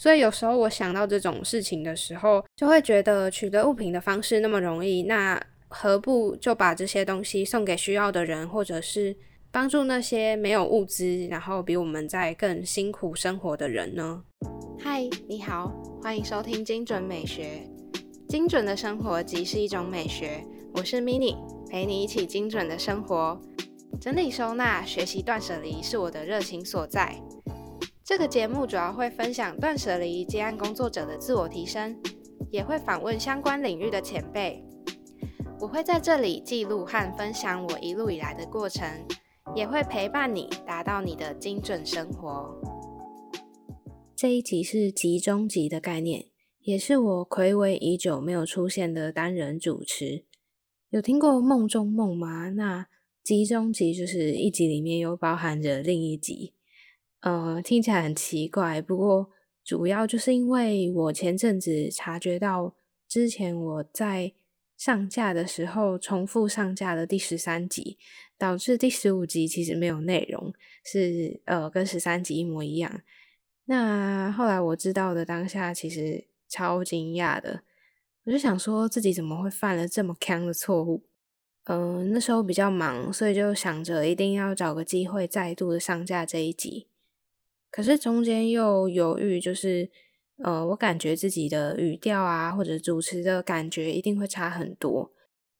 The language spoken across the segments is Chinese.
所以有时候我想到这种事情的时候，就会觉得取得物品的方式那么容易，那何不就把这些东西送给需要的人，或者是帮助那些没有物资，然后比我们在更辛苦生活的人呢？嗨，你好，欢迎收听精准美学。精准的生活即是一种美学。我是 Mini，陪你一起精准的生活。整理收纳、学习断舍离是我的热情所在。这个节目主要会分享断舍离接案工作者的自我提升，也会访问相关领域的前辈。我会在这里记录和分享我一路以来的过程，也会陪伴你达到你的精准生活。这一集是集中集的概念，也是我暌违已久没有出现的单人主持。有听过梦中梦吗？那集中集就是一集里面又包含着另一集。呃，听起来很奇怪，不过主要就是因为我前阵子察觉到，之前我在上架的时候重复上架了第十三集，导致第十五集其实没有内容，是呃跟十三集一模一样。那后来我知道的当下，其实超惊讶的，我就想说自己怎么会犯了这么坑的错误？嗯，那时候比较忙，所以就想着一定要找个机会再度的上架这一集。可是中间又犹豫，就是，呃，我感觉自己的语调啊，或者主持的感觉一定会差很多，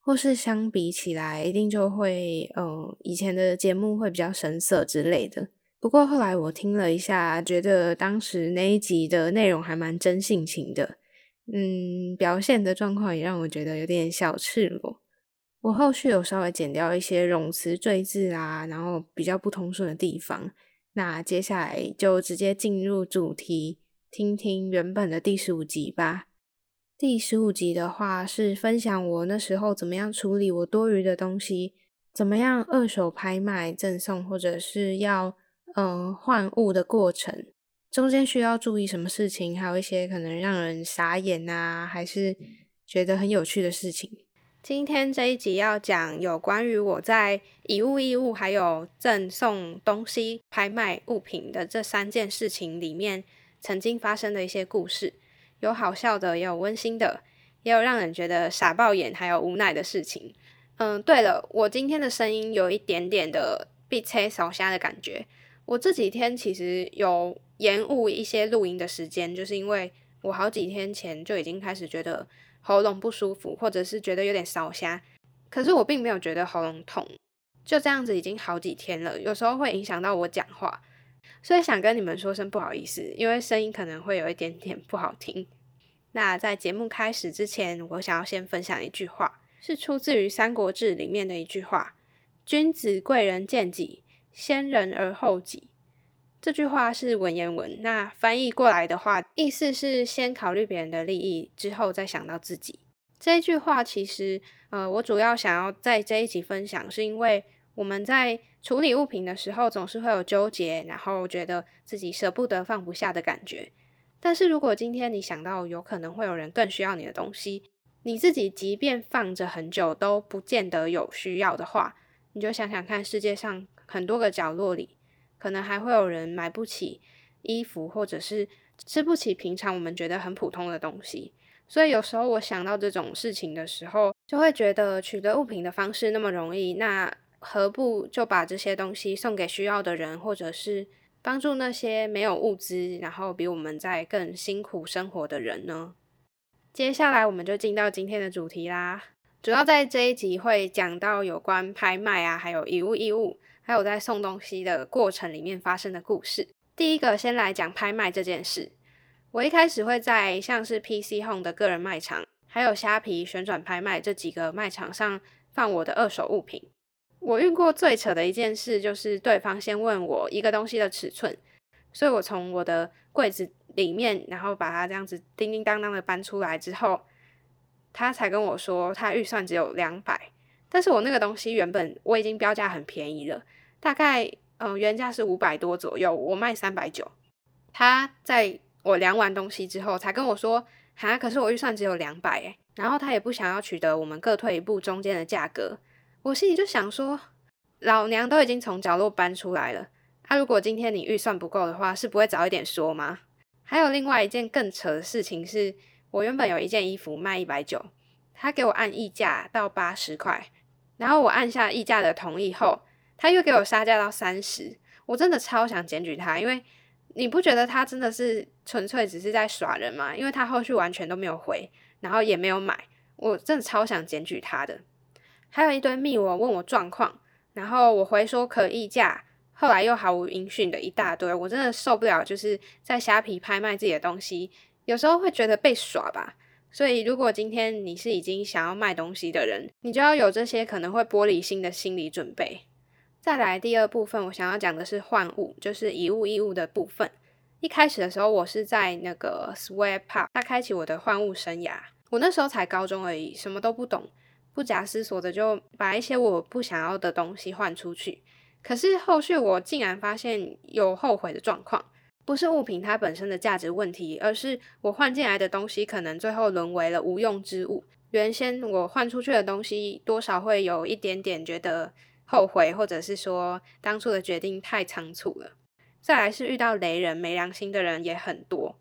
或是相比起来，一定就会，呃，以前的节目会比较生涩之类的。不过后来我听了一下，觉得当时那一集的内容还蛮真性情的，嗯，表现的状况也让我觉得有点小赤裸。我后续有稍微剪掉一些冗词赘字啊，然后比较不通顺的地方。那接下来就直接进入主题，听听原本的第十五集吧。第十五集的话是分享我那时候怎么样处理我多余的东西，怎么样二手拍卖、赠送或者是要嗯换物的过程，中间需要注意什么事情，还有一些可能让人傻眼啊，还是觉得很有趣的事情。今天这一集要讲有关于我在以物易物还有赠送东西、拍卖物品的这三件事情里面，曾经发生的一些故事，有好笑的，也有温馨的，也有让人觉得傻爆眼还有无奈的事情。嗯，对了，我今天的声音有一点点的被车烧瞎的感觉。我这几天其实有延误一些录音的时间，就是因为我好几天前就已经开始觉得。喉咙不舒服，或者是觉得有点烧瞎，可是我并没有觉得喉咙痛，就这样子已经好几天了。有时候会影响到我讲话，所以想跟你们说声不好意思，因为声音可能会有一点点不好听。那在节目开始之前，我想要先分享一句话，是出自于《三国志》里面的一句话：“君子贵人见己，先人而后己。”这句话是文言文，那翻译过来的话，意思是先考虑别人的利益，之后再想到自己。这一句话其实，呃，我主要想要在这一集分享，是因为我们在处理物品的时候，总是会有纠结，然后觉得自己舍不得、放不下的感觉。但是如果今天你想到有可能会有人更需要你的东西，你自己即便放着很久都不见得有需要的话，你就想想看，世界上很多个角落里。可能还会有人买不起衣服，或者是吃不起平常我们觉得很普通的东西，所以有时候我想到这种事情的时候，就会觉得取得物品的方式那么容易，那何不就把这些东西送给需要的人，或者是帮助那些没有物资，然后比我们在更辛苦生活的人呢？接下来我们就进到今天的主题啦，主要在这一集会讲到有关拍卖啊，还有以物易物。还有在送东西的过程里面发生的故事。第一个，先来讲拍卖这件事。我一开始会在像是 PC Home 的个人卖场，还有虾皮旋转拍卖这几个卖场上放我的二手物品。我遇过最扯的一件事，就是对方先问我一个东西的尺寸，所以我从我的柜子里面，然后把它这样子叮叮当当的搬出来之后，他才跟我说他预算只有两百。但是我那个东西原本我已经标价很便宜了，大概嗯原价是五百多左右，我卖三百九。他在我量完东西之后才跟我说，哈，可是我预算只有两百诶，然后他也不想要取得我们各退一步中间的价格。我心里就想说，老娘都已经从角落搬出来了，他如果今天你预算不够的话，是不会早一点说吗？还有另外一件更扯的事情是，我原本有一件衣服卖一百九，他给我按溢价到八十块，然后我按下溢价的同意后，他又给我杀价到三十，我真的超想检举他，因为你不觉得他真的是纯粹只是在耍人吗？因为他后续完全都没有回，然后也没有买，我真的超想检举他的。还有一堆密我问我状况，然后我回说可议价。后来又毫无音讯的一大堆，我真的受不了。就是在虾皮拍卖自己的东西，有时候会觉得被耍吧。所以，如果今天你是已经想要卖东西的人，你就要有这些可能会玻璃心的心理准备。再来第二部分，我想要讲的是换物，就是以物易物的部分。一开始的时候，我是在那个 Sweat Pop，它开启我的换物生涯。我那时候才高中而已，什么都不懂，不假思索的就把一些我不想要的东西换出去。可是后续我竟然发现有后悔的状况，不是物品它本身的价值问题，而是我换进来的东西可能最后沦为了无用之物。原先我换出去的东西，多少会有一点点觉得后悔，或者是说当初的决定太仓促了。再来是遇到雷人没良心的人也很多，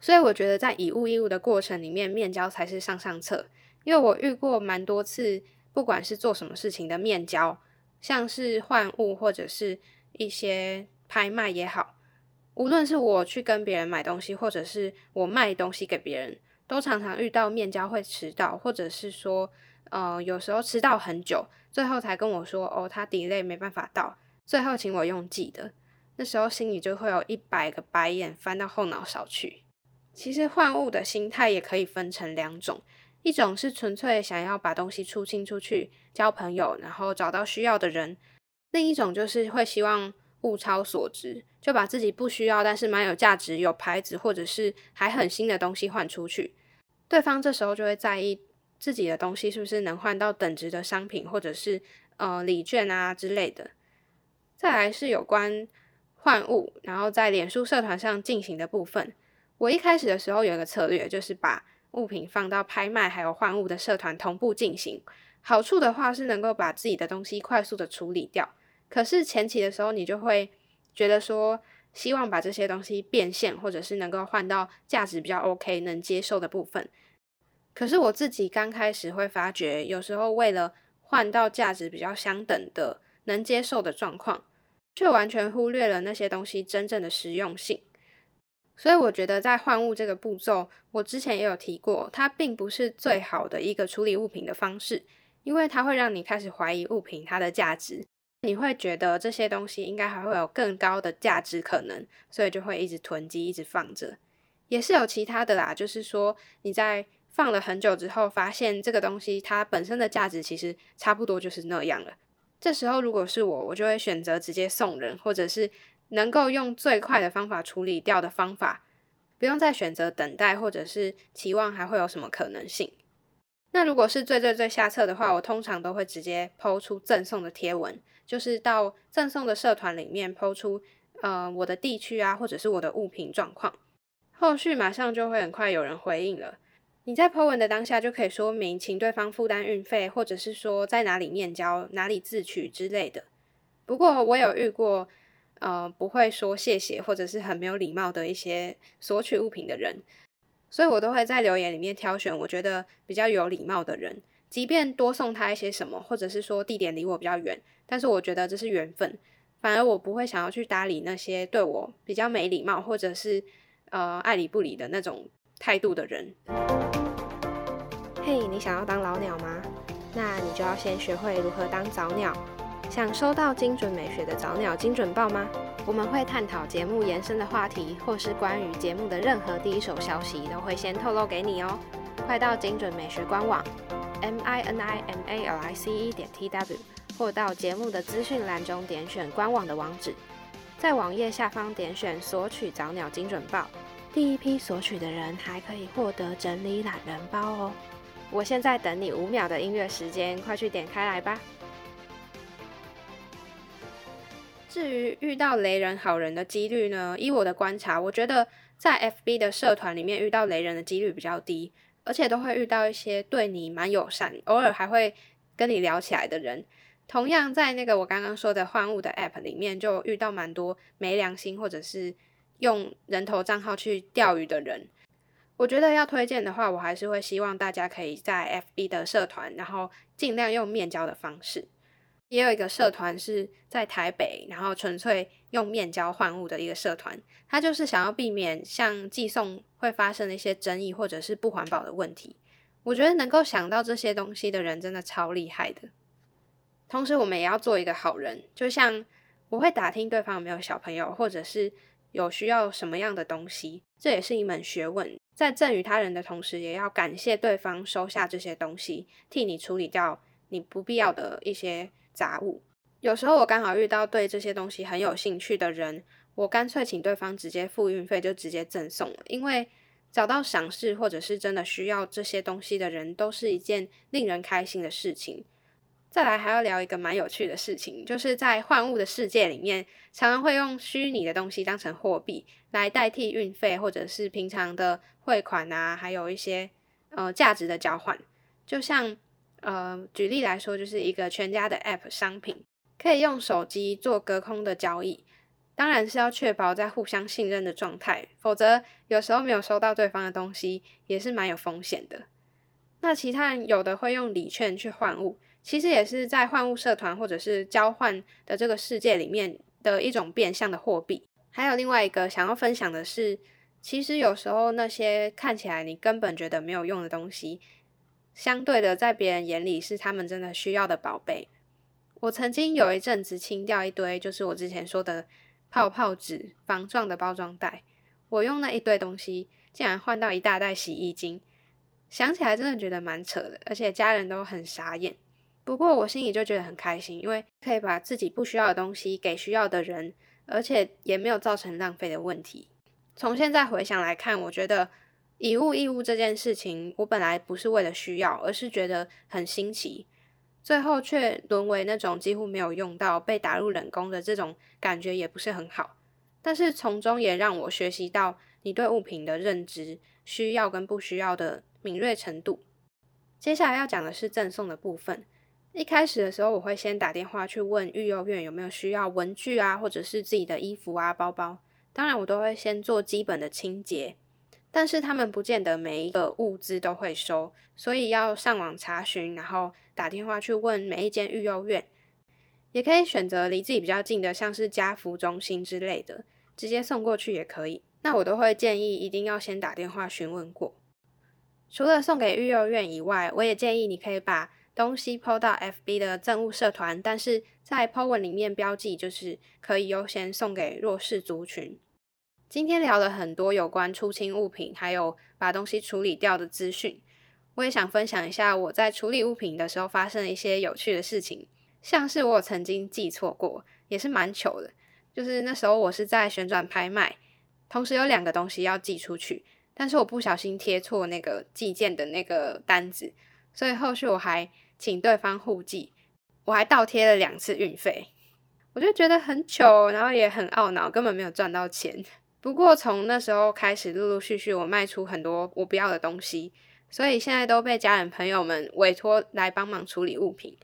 所以我觉得在以物易物的过程里面，面交才是上上策。因为我遇过蛮多次，不管是做什么事情的面交。像是换物或者是一些拍卖也好，无论是我去跟别人买东西，或者是我卖东西给别人，都常常遇到面交会迟到，或者是说，呃，有时候迟到很久，最后才跟我说，哦，他 delay 没办法到，最后请我用寄的，那时候心里就会有一百个白眼翻到后脑勺去。其实换物的心态也可以分成两种。一种是纯粹想要把东西出清出去交朋友，然后找到需要的人；另一种就是会希望物超所值，就把自己不需要但是蛮有价值、有牌子或者是还很新的东西换出去。对方这时候就会在意自己的东西是不是能换到等值的商品，或者是呃礼券啊之类的。再来是有关换物，然后在脸书社团上进行的部分。我一开始的时候有一个策略，就是把物品放到拍卖还有换物的社团同步进行，好处的话是能够把自己的东西快速的处理掉。可是前期的时候，你就会觉得说，希望把这些东西变现，或者是能够换到价值比较 OK 能接受的部分。可是我自己刚开始会发觉，有时候为了换到价值比较相等的能接受的状况，却完全忽略了那些东西真正的实用性。所以我觉得在换物这个步骤，我之前也有提过，它并不是最好的一个处理物品的方式，因为它会让你开始怀疑物品它的价值，你会觉得这些东西应该还会有更高的价值可能，所以就会一直囤积，一直放着。也是有其他的啦，就是说你在放了很久之后，发现这个东西它本身的价值其实差不多就是那样了。这时候如果是我，我就会选择直接送人，或者是。能够用最快的方法处理掉的方法，不用再选择等待或者是期望还会有什么可能性。那如果是最最最下策的话，我通常都会直接抛出赠送的贴文，就是到赠送的社团里面抛出，呃，我的地区啊，或者是我的物品状况，后续马上就会很快有人回应了。你在抛文的当下就可以说明，请对方负担运费，或者是说在哪里面交、哪里自取之类的。不过我有遇过。呃，不会说谢谢，或者是很没有礼貌的一些索取物品的人，所以我都会在留言里面挑选我觉得比较有礼貌的人，即便多送他一些什么，或者是说地点离我比较远，但是我觉得这是缘分，反而我不会想要去搭理那些对我比较没礼貌，或者是呃爱理不理的那种态度的人。嘿，你想要当老鸟吗？那你就要先学会如何当早鸟。想收到精准美学的早鸟精准报吗？我们会探讨节目延伸的话题，或是关于节目的任何第一手消息，都会先透露给你哦。快到精准美学官网 m i n i m a l i c e 点 t w，或到节目的资讯栏中点选官网的网址，在网页下方点选索取早鸟精准报，第一批索取的人还可以获得整理懒人包哦。我现在等你五秒的音乐时间，快去点开来吧。至于遇到雷人好人的几率呢？依我的观察，我觉得在 FB 的社团里面遇到雷人的几率比较低，而且都会遇到一些对你蛮友善，偶尔还会跟你聊起来的人。同样在那个我刚刚说的换物的 App 里面，就遇到蛮多没良心或者是用人头账号去钓鱼的人。我觉得要推荐的话，我还是会希望大家可以在 FB 的社团，然后尽量用面交的方式。也有一个社团是在台北，然后纯粹用面交换物的一个社团，它就是想要避免像寄送会发生的一些争议或者是不环保的问题。我觉得能够想到这些东西的人真的超厉害的。同时，我们也要做一个好人，就像我会打听对方有没有小朋友，或者是有需要什么样的东西，这也是一门学问。在赠予他人的同时，也要感谢对方收下这些东西，替你处理掉你不必要的一些杂物。有时候我刚好遇到对这些东西很有兴趣的人，我干脆请对方直接付运费，就直接赠送了。因为找到赏识或者是真的需要这些东西的人，都是一件令人开心的事情。再来还要聊一个蛮有趣的事情，就是在换物的世界里面，常常会用虚拟的东西当成货币来代替运费，或者是平常的汇款啊，还有一些呃价值的交换。就像呃举例来说，就是一个全家的 App 商品，可以用手机做隔空的交易，当然是要确保在互相信任的状态，否则有时候没有收到对方的东西，也是蛮有风险的。那其他人有的会用礼券去换物。其实也是在换物社团或者是交换的这个世界里面的一种变相的货币。还有另外一个想要分享的是，其实有时候那些看起来你根本觉得没有用的东西，相对的在别人眼里是他们真的需要的宝贝。我曾经有一阵子清掉一堆，就是我之前说的泡泡纸、防撞的包装袋，我用那一堆东西竟然换到一大袋洗衣精，想起来真的觉得蛮扯的，而且家人都很傻眼。不过我心里就觉得很开心，因为可以把自己不需要的东西给需要的人，而且也没有造成浪费的问题。从现在回想来看，我觉得以物易物这件事情，我本来不是为了需要，而是觉得很新奇，最后却沦为那种几乎没有用到、被打入冷宫的这种感觉，也不是很好。但是从中也让我学习到你对物品的认知、需要跟不需要的敏锐程度。接下来要讲的是赠送的部分。一开始的时候，我会先打电话去问育幼院有没有需要文具啊，或者是自己的衣服啊、包包。当然，我都会先做基本的清洁，但是他们不见得每一个物资都会收，所以要上网查询，然后打电话去问每一间育幼院。也可以选择离自己比较近的，像是家福中心之类的，直接送过去也可以。那我都会建议一定要先打电话询问过。除了送给育幼院以外，我也建议你可以把。东西抛到 FB 的政务社团，但是在 po 文里面标记，就是可以优先送给弱势族群。今天聊了很多有关出清物品，还有把东西处理掉的资讯。我也想分享一下我在处理物品的时候发生的一些有趣的事情，像是我曾经寄错过，也是蛮糗的。就是那时候我是在旋转拍卖，同时有两个东西要寄出去，但是我不小心贴错那个寄件的那个单子，所以后续我还。请对方互寄，我还倒贴了两次运费，我就觉得很糗，然后也很懊恼，根本没有赚到钱。不过从那时候开始，陆陆续续我卖出很多我不要的东西，所以现在都被家人朋友们委托来帮忙处理物品。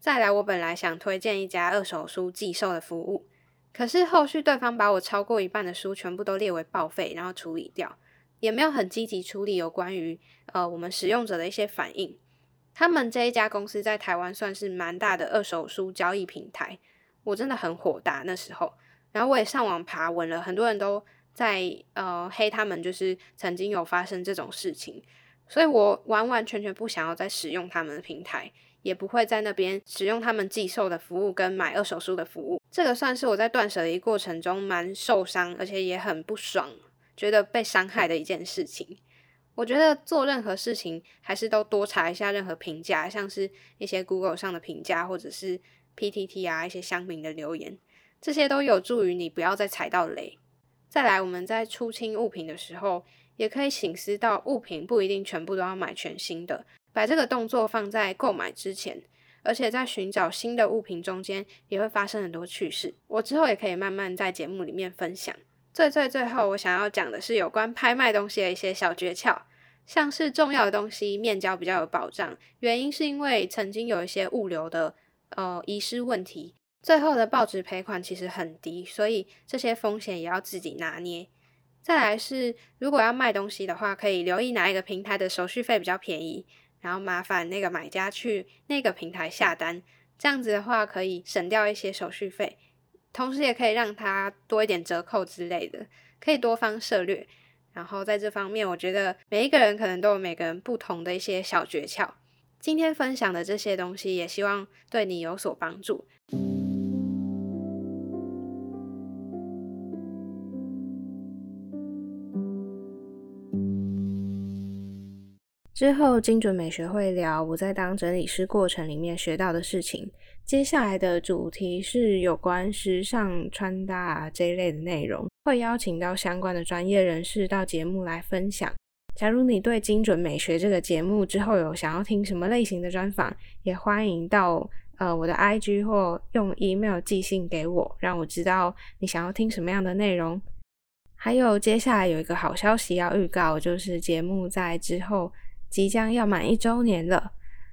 再来，我本来想推荐一家二手书寄售的服务，可是后续对方把我超过一半的书全部都列为报废，然后处理掉，也没有很积极处理有关于呃我们使用者的一些反应。他们这一家公司在台湾算是蛮大的二手书交易平台，我真的很火大那时候。然后我也上网爬文了，很多人都在呃黑他们，就是曾经有发生这种事情，所以我完完全全不想要再使用他们的平台，也不会在那边使用他们寄售的服务跟买二手书的服务。这个算是我在断舍离过程中蛮受伤，而且也很不爽，觉得被伤害的一件事情。我觉得做任何事情还是都多查一下任何评价，像是一些 Google 上的评价，或者是 PTT 啊一些乡民的留言，这些都有助于你不要再踩到雷。再来，我们在出清物品的时候，也可以醒思到物品不一定全部都要买全新的，把这个动作放在购买之前，而且在寻找新的物品中间也会发生很多趣事。我之后也可以慢慢在节目里面分享。最最最后，我想要讲的是有关拍卖东西的一些小诀窍。像是重要的东西，面交比较有保障，原因是因为曾经有一些物流的呃遗失问题，最后的报纸赔款其实很低，所以这些风险也要自己拿捏。再来是，如果要卖东西的话，可以留意哪一个平台的手续费比较便宜，然后麻烦那个买家去那个平台下单，这样子的话可以省掉一些手续费，同时也可以让他多一点折扣之类的，可以多方涉略。然后在这方面，我觉得每一个人可能都有每个人不同的一些小诀窍。今天分享的这些东西，也希望对你有所帮助。之后，精准美学会聊我在当整理师过程里面学到的事情。接下来的主题是有关时尚穿搭这一类的内容，会邀请到相关的专业人士到节目来分享。假如你对精准美学这个节目之后有想要听什么类型的专访，也欢迎到呃我的 IG 或用 email 寄信给我，让我知道你想要听什么样的内容。还有接下来有一个好消息要预告，就是节目在之后。即将要满一周年了，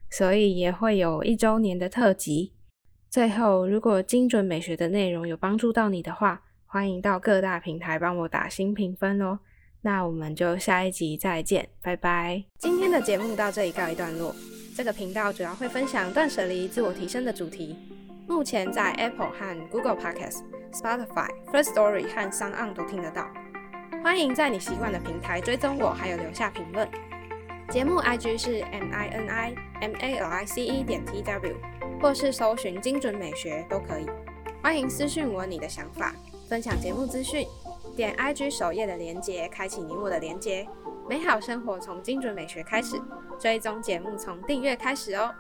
所以也会有一周年的特辑。最后，如果精准美学的内容有帮助到你的话，欢迎到各大平台帮我打新评分哦。那我们就下一集再见，拜拜。今天的节目到这里告一段落。这个频道主要会分享断舍离、自我提升的主题。目前在 Apple 和 Google Podcast、Spotify、First Story 和 s o n 都听得到。欢迎在你习惯的平台追踪我，还有留下评论。节目 IG 是 M I N I M A L I C E 点 T W，或是搜寻精准美学都可以。欢迎私信我你的想法，分享节目资讯。点 IG 首页的连接，开启你我的连接。美好生活从精准美学开始，追踪节目从订阅开始哦。